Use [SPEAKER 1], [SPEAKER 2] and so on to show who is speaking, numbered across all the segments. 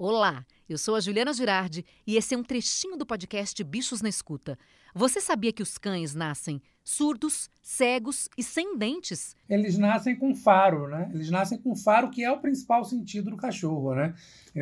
[SPEAKER 1] Olá, eu sou a Juliana Girardi e esse é um trechinho do podcast Bichos na Escuta. Você sabia que os cães nascem surdos, cegos e sem dentes?
[SPEAKER 2] Eles nascem com faro, né? Eles nascem com faro, que é o principal sentido do cachorro, né?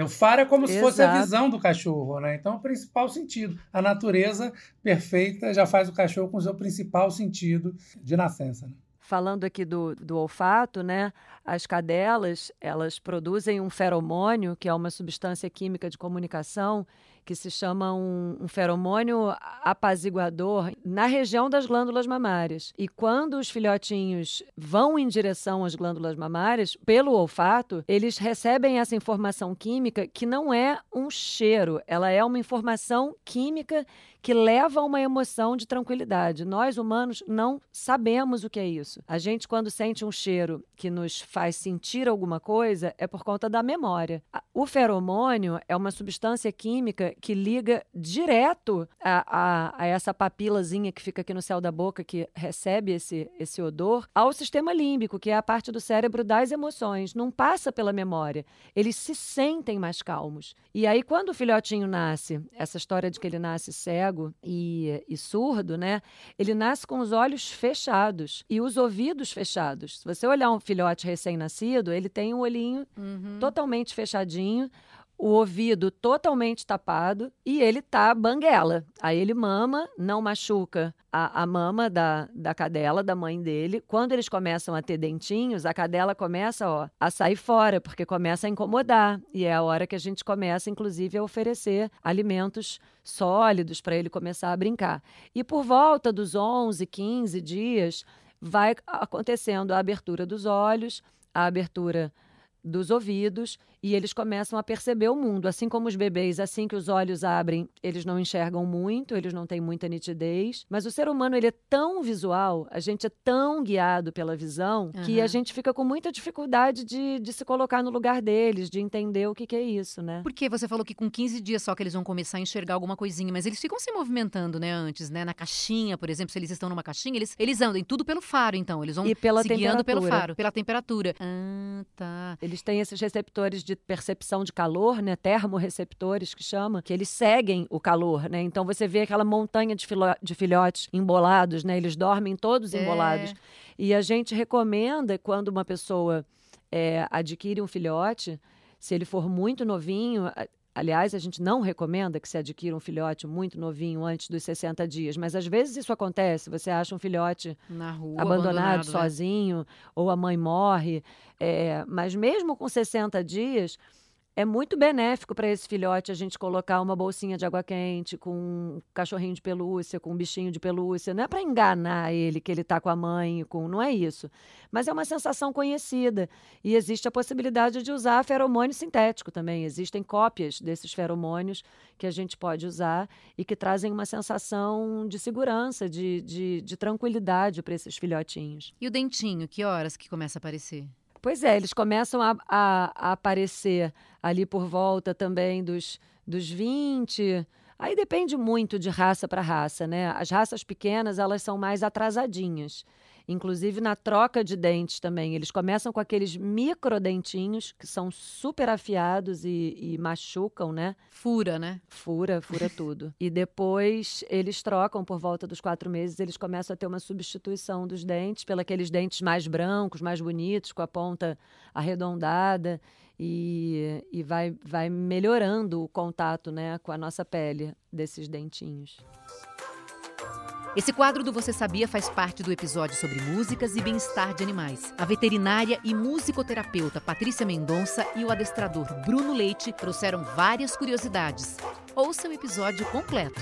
[SPEAKER 2] O faro é como se fosse a visão do cachorro, né? Então, é o principal sentido. A natureza perfeita já faz o cachorro com o seu principal sentido de nascença. Né?
[SPEAKER 3] Falando aqui do, do olfato, né? As cadelas, elas produzem um feromônio, que é uma substância química de comunicação, que se chama um, um feromônio apaziguador na região das glândulas mamárias. E quando os filhotinhos vão em direção às glândulas mamárias, pelo olfato, eles recebem essa informação química que não é um cheiro, ela é uma informação química que leva a uma emoção de tranquilidade. Nós, humanos, não sabemos o que é isso. A gente, quando sente um cheiro que nos faz sentir alguma coisa, é por conta da memória. O feromônio é uma substância química que liga direto a, a, a, essa papilazinha que fica aqui no céu da boca, que recebe esse, esse odor, ao sistema límbico, que é a parte do cérebro das emoções. Não passa pela memória. Eles se sentem mais calmos. E aí, quando o filhotinho nasce, essa história de que ele nasce cego e, e surdo, né? Ele nasce com os olhos fechados e os ouvidos fechados. Se você olhar um filhote recém-nascido, ele tem um olhinho uhum. totalmente fechadinho o ouvido totalmente tapado e ele tá banguela. Aí ele mama, não machuca a, a mama da, da cadela, da mãe dele. Quando eles começam a ter dentinhos, a cadela começa ó, a sair fora, porque começa a incomodar. E é a hora que a gente começa, inclusive, a oferecer alimentos sólidos para ele começar a brincar. E por volta dos 11, 15 dias, vai acontecendo a abertura dos olhos, a abertura dos ouvidos e eles começam a perceber o mundo. Assim como os bebês, assim que os olhos abrem, eles não enxergam muito, eles não têm muita nitidez. Mas o ser humano ele é tão visual, a gente é tão guiado pela visão, uhum. que a gente fica com muita dificuldade de, de se colocar no lugar deles, de entender o que, que é isso, né?
[SPEAKER 1] Porque você falou que com 15 dias só que eles vão começar a enxergar alguma coisinha, mas eles ficam se movimentando, né, antes, né? Na caixinha, por exemplo, se eles estão numa caixinha, eles, eles andam tudo pelo faro, então. Eles vão
[SPEAKER 3] e pela
[SPEAKER 1] se guiando pelo faro, pela temperatura. Ah, tá.
[SPEAKER 3] Eles têm esses receptores de percepção de calor, né, termorreceptores que chama, que eles seguem o calor, né? Então você vê aquela montanha de, de filhotes embolados, né? Eles dormem todos é. embolados. E a gente recomenda quando uma pessoa é, adquire um filhote, se ele for muito novinho, Aliás, a gente não recomenda que se adquira um filhote muito novinho antes dos 60 dias, mas às vezes isso acontece. Você acha um filhote
[SPEAKER 1] rua,
[SPEAKER 3] abandonado,
[SPEAKER 1] abandonado, né?
[SPEAKER 3] sozinho, né? ou a mãe morre. É, mas mesmo com 60 dias, é muito benéfico para esse filhote a gente colocar uma bolsinha de água quente com um cachorrinho de pelúcia, com um bichinho de pelúcia. Não é para enganar ele que ele está com a mãe, com não é isso. Mas é uma sensação conhecida. E existe a possibilidade de usar feromônio sintético também. Existem cópias desses feromônios que a gente pode usar e que trazem uma sensação de segurança, de, de, de tranquilidade para esses filhotinhos.
[SPEAKER 1] E o dentinho, que horas que começa a aparecer?
[SPEAKER 3] Pois é, eles começam a, a, a aparecer ali por volta também dos, dos 20. Aí depende muito de raça para raça, né? As raças pequenas, elas são mais atrasadinhas inclusive na troca de dentes também. Eles começam com aqueles microdentinhos que são super afiados e, e machucam, né?
[SPEAKER 1] Fura, né?
[SPEAKER 3] Fura, fura tudo. E depois eles trocam por volta dos quatro meses, eles começam a ter uma substituição dos dentes pelos dentes mais brancos, mais bonitos, com a ponta arredondada. E, e vai, vai melhorando o contato né, com a nossa pele desses dentinhos.
[SPEAKER 1] Esse quadro do Você Sabia faz parte do episódio sobre músicas e bem-estar de animais. A veterinária e musicoterapeuta Patrícia Mendonça e o adestrador Bruno Leite trouxeram várias curiosidades. Ouça o episódio completo.